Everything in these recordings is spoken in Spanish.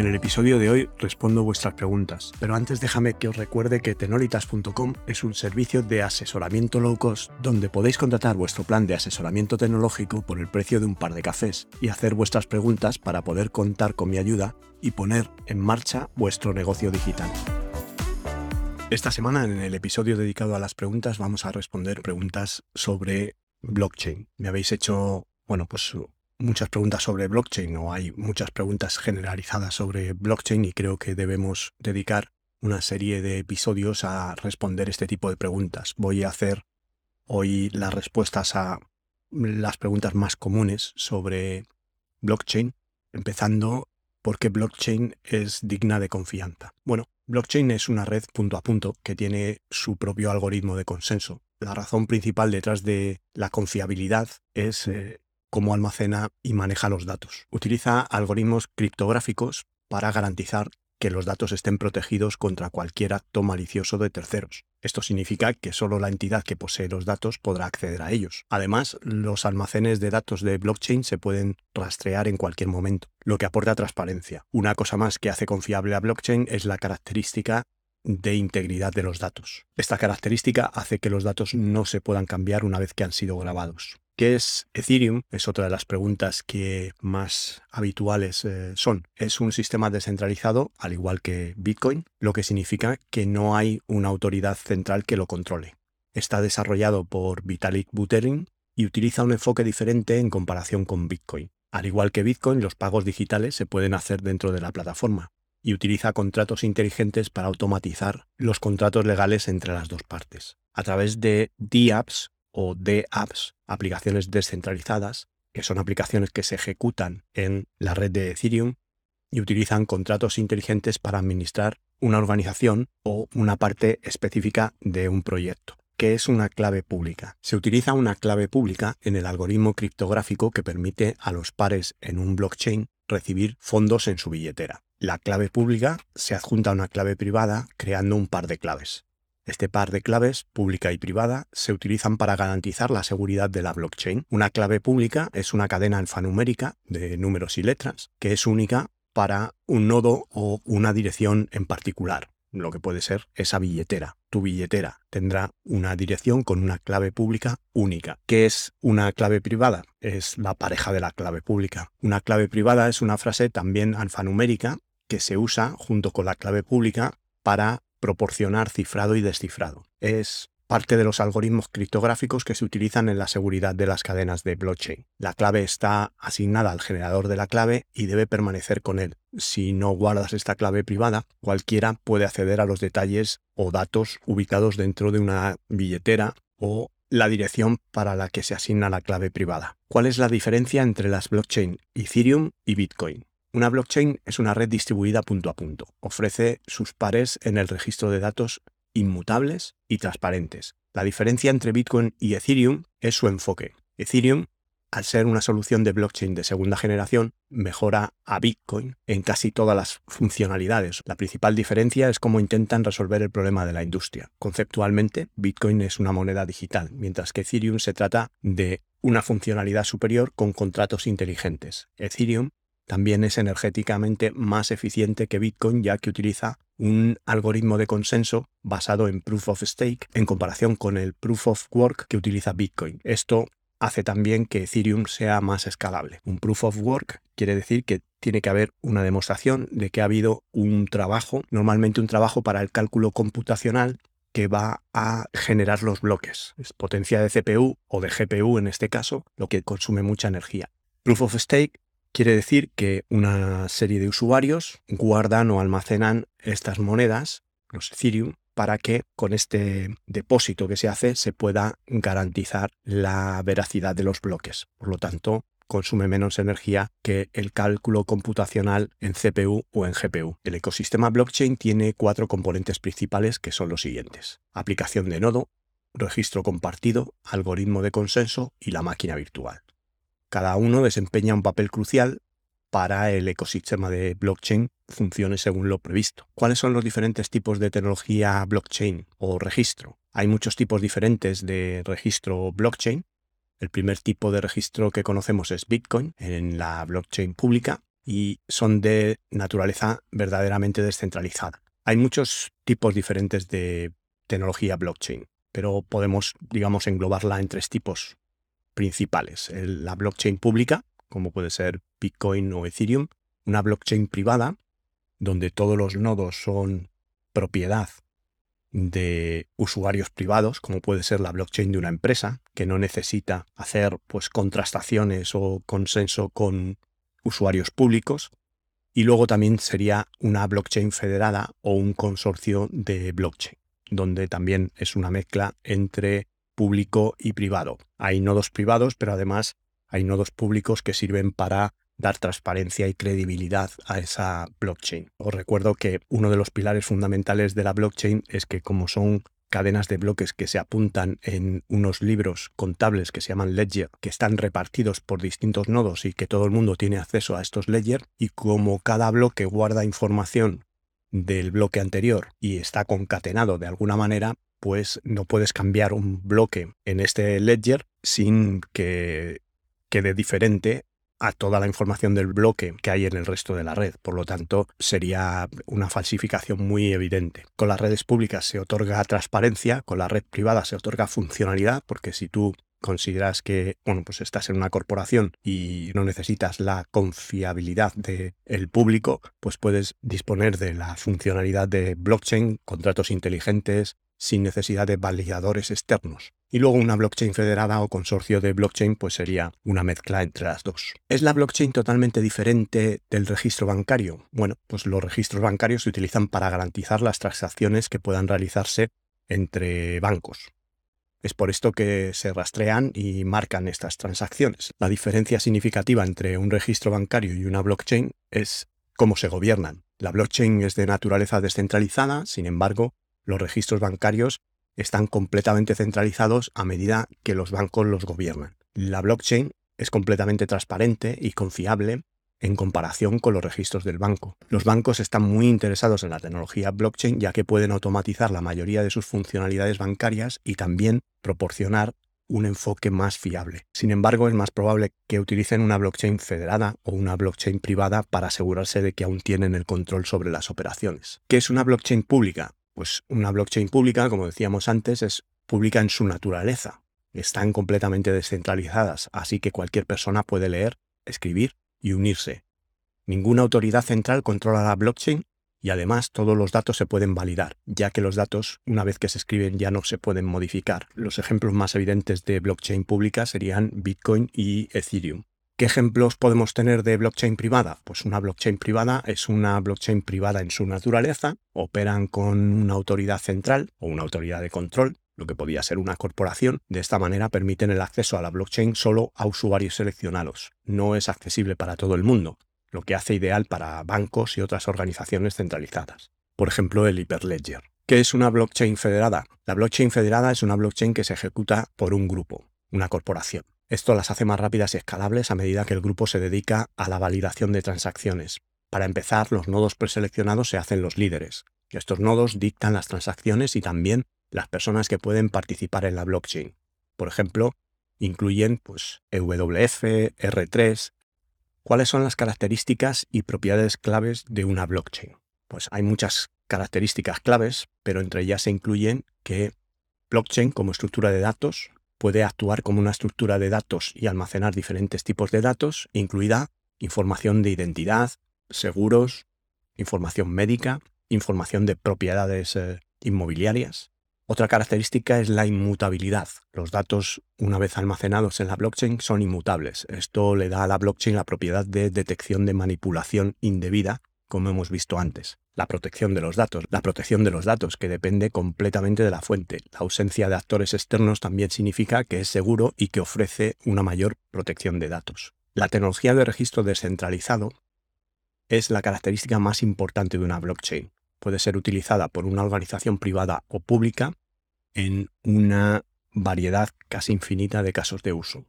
En el episodio de hoy respondo vuestras preguntas, pero antes déjame que os recuerde que tenolitas.com es un servicio de asesoramiento low cost donde podéis contratar vuestro plan de asesoramiento tecnológico por el precio de un par de cafés y hacer vuestras preguntas para poder contar con mi ayuda y poner en marcha vuestro negocio digital. Esta semana en el episodio dedicado a las preguntas vamos a responder preguntas sobre blockchain. Me habéis hecho, bueno, pues muchas preguntas sobre blockchain o hay muchas preguntas generalizadas sobre blockchain y creo que debemos dedicar una serie de episodios a responder este tipo de preguntas. Voy a hacer hoy las respuestas a las preguntas más comunes sobre blockchain, empezando por qué blockchain es digna de confianza. Bueno, blockchain es una red punto a punto que tiene su propio algoritmo de consenso. La razón principal detrás de la confiabilidad es eh, cómo almacena y maneja los datos. Utiliza algoritmos criptográficos para garantizar que los datos estén protegidos contra cualquier acto malicioso de terceros. Esto significa que solo la entidad que posee los datos podrá acceder a ellos. Además, los almacenes de datos de blockchain se pueden rastrear en cualquier momento, lo que aporta transparencia. Una cosa más que hace confiable a blockchain es la característica de integridad de los datos. Esta característica hace que los datos no se puedan cambiar una vez que han sido grabados. ¿Qué es Ethereum? Es otra de las preguntas que más habituales eh, son. Es un sistema descentralizado, al igual que Bitcoin, lo que significa que no hay una autoridad central que lo controle. Está desarrollado por Vitalik Buterin y utiliza un enfoque diferente en comparación con Bitcoin. Al igual que Bitcoin, los pagos digitales se pueden hacer dentro de la plataforma y utiliza contratos inteligentes para automatizar los contratos legales entre las dos partes. A través de DApps o DApps, aplicaciones descentralizadas, que son aplicaciones que se ejecutan en la red de Ethereum y utilizan contratos inteligentes para administrar una organización o una parte específica de un proyecto. ¿Qué es una clave pública? Se utiliza una clave pública en el algoritmo criptográfico que permite a los pares en un blockchain recibir fondos en su billetera. La clave pública se adjunta a una clave privada creando un par de claves. Este par de claves, pública y privada, se utilizan para garantizar la seguridad de la blockchain. Una clave pública es una cadena alfanumérica de números y letras que es única para un nodo o una dirección en particular, lo que puede ser esa billetera. Tu billetera tendrá una dirección con una clave pública única. ¿Qué es una clave privada? Es la pareja de la clave pública. Una clave privada es una frase también alfanumérica que se usa junto con la clave pública para proporcionar cifrado y descifrado. Es parte de los algoritmos criptográficos que se utilizan en la seguridad de las cadenas de blockchain. La clave está asignada al generador de la clave y debe permanecer con él. Si no guardas esta clave privada, cualquiera puede acceder a los detalles o datos ubicados dentro de una billetera o la dirección para la que se asigna la clave privada. ¿Cuál es la diferencia entre las blockchain Ethereum y Bitcoin? Una blockchain es una red distribuida punto a punto. Ofrece sus pares en el registro de datos inmutables y transparentes. La diferencia entre Bitcoin y Ethereum es su enfoque. Ethereum, al ser una solución de blockchain de segunda generación, mejora a Bitcoin en casi todas las funcionalidades. La principal diferencia es cómo intentan resolver el problema de la industria. Conceptualmente, Bitcoin es una moneda digital, mientras que Ethereum se trata de una funcionalidad superior con contratos inteligentes. Ethereum también es energéticamente más eficiente que Bitcoin ya que utiliza un algoritmo de consenso basado en Proof of Stake en comparación con el Proof of Work que utiliza Bitcoin. Esto hace también que Ethereum sea más escalable. Un Proof of Work quiere decir que tiene que haber una demostración de que ha habido un trabajo, normalmente un trabajo para el cálculo computacional que va a generar los bloques. Es potencia de CPU o de GPU en este caso, lo que consume mucha energía. Proof of Stake Quiere decir que una serie de usuarios guardan o almacenan estas monedas, los Ethereum, para que con este depósito que se hace se pueda garantizar la veracidad de los bloques. Por lo tanto, consume menos energía que el cálculo computacional en CPU o en GPU. El ecosistema blockchain tiene cuatro componentes principales que son los siguientes. Aplicación de nodo, registro compartido, algoritmo de consenso y la máquina virtual. Cada uno desempeña un papel crucial para el ecosistema de blockchain funcione según lo previsto. ¿Cuáles son los diferentes tipos de tecnología blockchain o registro? Hay muchos tipos diferentes de registro blockchain. El primer tipo de registro que conocemos es Bitcoin en la blockchain pública y son de naturaleza verdaderamente descentralizada. Hay muchos tipos diferentes de tecnología blockchain, pero podemos, digamos, englobarla en tres tipos principales. la blockchain pública, como puede ser Bitcoin o Ethereum, una blockchain privada, donde todos los nodos son propiedad de usuarios privados, como puede ser la blockchain de una empresa, que no necesita hacer pues contrastaciones o consenso con usuarios públicos. Y luego también sería una blockchain federada o un consorcio de blockchain, donde también es una mezcla entre público y privado. Hay nodos privados, pero además hay nodos públicos que sirven para dar transparencia y credibilidad a esa blockchain. Os recuerdo que uno de los pilares fundamentales de la blockchain es que como son cadenas de bloques que se apuntan en unos libros contables que se llaman ledger, que están repartidos por distintos nodos y que todo el mundo tiene acceso a estos ledger, y como cada bloque guarda información del bloque anterior y está concatenado de alguna manera, pues no puedes cambiar un bloque en este ledger sin que quede diferente a toda la información del bloque que hay en el resto de la red. Por lo tanto, sería una falsificación muy evidente. Con las redes públicas se otorga transparencia, con la red privada se otorga funcionalidad, porque si tú consideras que bueno, pues estás en una corporación y no necesitas la confiabilidad del el público, pues puedes disponer de la funcionalidad de blockchain, contratos inteligentes, sin necesidad de validadores externos. Y luego una blockchain federada o consorcio de blockchain pues sería una mezcla entre las dos. ¿Es la blockchain totalmente diferente del registro bancario? Bueno, pues los registros bancarios se utilizan para garantizar las transacciones que puedan realizarse entre bancos. Es por esto que se rastrean y marcan estas transacciones. La diferencia significativa entre un registro bancario y una blockchain es cómo se gobiernan. La blockchain es de naturaleza descentralizada, sin embargo, los registros bancarios están completamente centralizados a medida que los bancos los gobiernan. La blockchain es completamente transparente y confiable en comparación con los registros del banco. Los bancos están muy interesados en la tecnología blockchain ya que pueden automatizar la mayoría de sus funcionalidades bancarias y también proporcionar un enfoque más fiable. Sin embargo, es más probable que utilicen una blockchain federada o una blockchain privada para asegurarse de que aún tienen el control sobre las operaciones. ¿Qué es una blockchain pública? Pues una blockchain pública, como decíamos antes, es pública en su naturaleza. Están completamente descentralizadas, así que cualquier persona puede leer, escribir y unirse. Ninguna autoridad central controla la blockchain y además todos los datos se pueden validar, ya que los datos, una vez que se escriben, ya no se pueden modificar. Los ejemplos más evidentes de blockchain pública serían Bitcoin y Ethereum. ¿Qué ejemplos podemos tener de blockchain privada? Pues una blockchain privada es una blockchain privada en su naturaleza, operan con una autoridad central o una autoridad de control, lo que podría ser una corporación. De esta manera permiten el acceso a la blockchain solo a usuarios seleccionados. No es accesible para todo el mundo, lo que hace ideal para bancos y otras organizaciones centralizadas. Por ejemplo, el Hyperledger. ¿Qué es una blockchain federada? La blockchain federada es una blockchain que se ejecuta por un grupo, una corporación. Esto las hace más rápidas y escalables a medida que el grupo se dedica a la validación de transacciones. Para empezar, los nodos preseleccionados se hacen los líderes. Estos nodos dictan las transacciones y también las personas que pueden participar en la blockchain. Por ejemplo, incluyen pues, EWF, R3. ¿Cuáles son las características y propiedades claves de una blockchain? Pues hay muchas características claves, pero entre ellas se incluyen que blockchain como estructura de datos puede actuar como una estructura de datos y almacenar diferentes tipos de datos, incluida información de identidad, seguros, información médica, información de propiedades eh, inmobiliarias. Otra característica es la inmutabilidad. Los datos, una vez almacenados en la blockchain, son inmutables. Esto le da a la blockchain la propiedad de detección de manipulación indebida, como hemos visto antes la protección de los datos. La protección de los datos, que depende completamente de la fuente. La ausencia de actores externos también significa que es seguro y que ofrece una mayor protección de datos. La tecnología de registro descentralizado es la característica más importante de una blockchain. Puede ser utilizada por una organización privada o pública en una variedad casi infinita de casos de uso.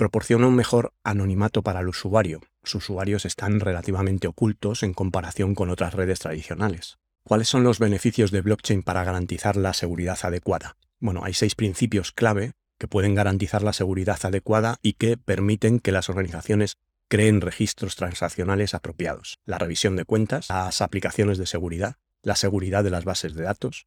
Proporciona un mejor anonimato para el usuario. Sus usuarios están relativamente ocultos en comparación con otras redes tradicionales. ¿Cuáles son los beneficios de blockchain para garantizar la seguridad adecuada? Bueno, hay seis principios clave que pueden garantizar la seguridad adecuada y que permiten que las organizaciones creen registros transaccionales apropiados. La revisión de cuentas, las aplicaciones de seguridad, la seguridad de las bases de datos,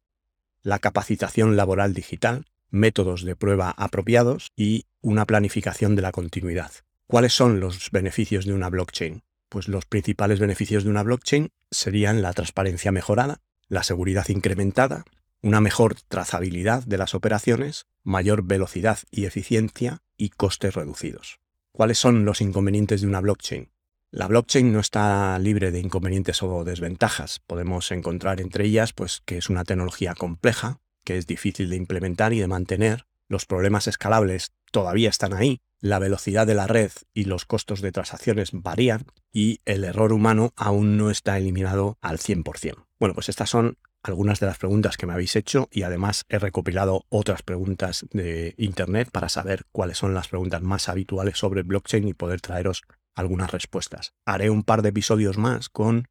la capacitación laboral digital, métodos de prueba apropiados y una planificación de la continuidad. ¿Cuáles son los beneficios de una blockchain? Pues los principales beneficios de una blockchain serían la transparencia mejorada, la seguridad incrementada, una mejor trazabilidad de las operaciones, mayor velocidad y eficiencia y costes reducidos. ¿Cuáles son los inconvenientes de una blockchain? La blockchain no está libre de inconvenientes o desventajas. Podemos encontrar entre ellas pues, que es una tecnología compleja, que es difícil de implementar y de mantener. Los problemas escalables todavía están ahí. La velocidad de la red y los costos de transacciones varían y el error humano aún no está eliminado al 100%. Bueno, pues estas son algunas de las preguntas que me habéis hecho y además he recopilado otras preguntas de Internet para saber cuáles son las preguntas más habituales sobre blockchain y poder traeros algunas respuestas. Haré un par de episodios más con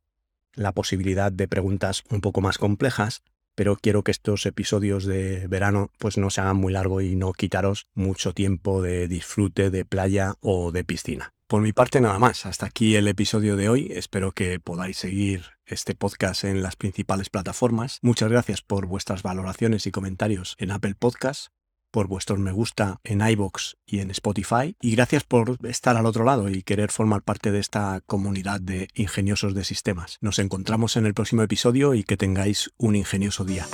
la posibilidad de preguntas un poco más complejas, pero quiero que estos episodios de verano pues no se hagan muy largos y no quitaros mucho tiempo de disfrute de playa o de piscina. Por mi parte nada más, hasta aquí el episodio de hoy. Espero que podáis seguir este podcast en las principales plataformas. Muchas gracias por vuestras valoraciones y comentarios en Apple Podcasts, por vuestros me gusta en iBox y en Spotify. Y gracias por estar al otro lado y querer formar parte de esta comunidad de ingeniosos de sistemas. Nos encontramos en el próximo episodio y que tengáis un ingenioso día.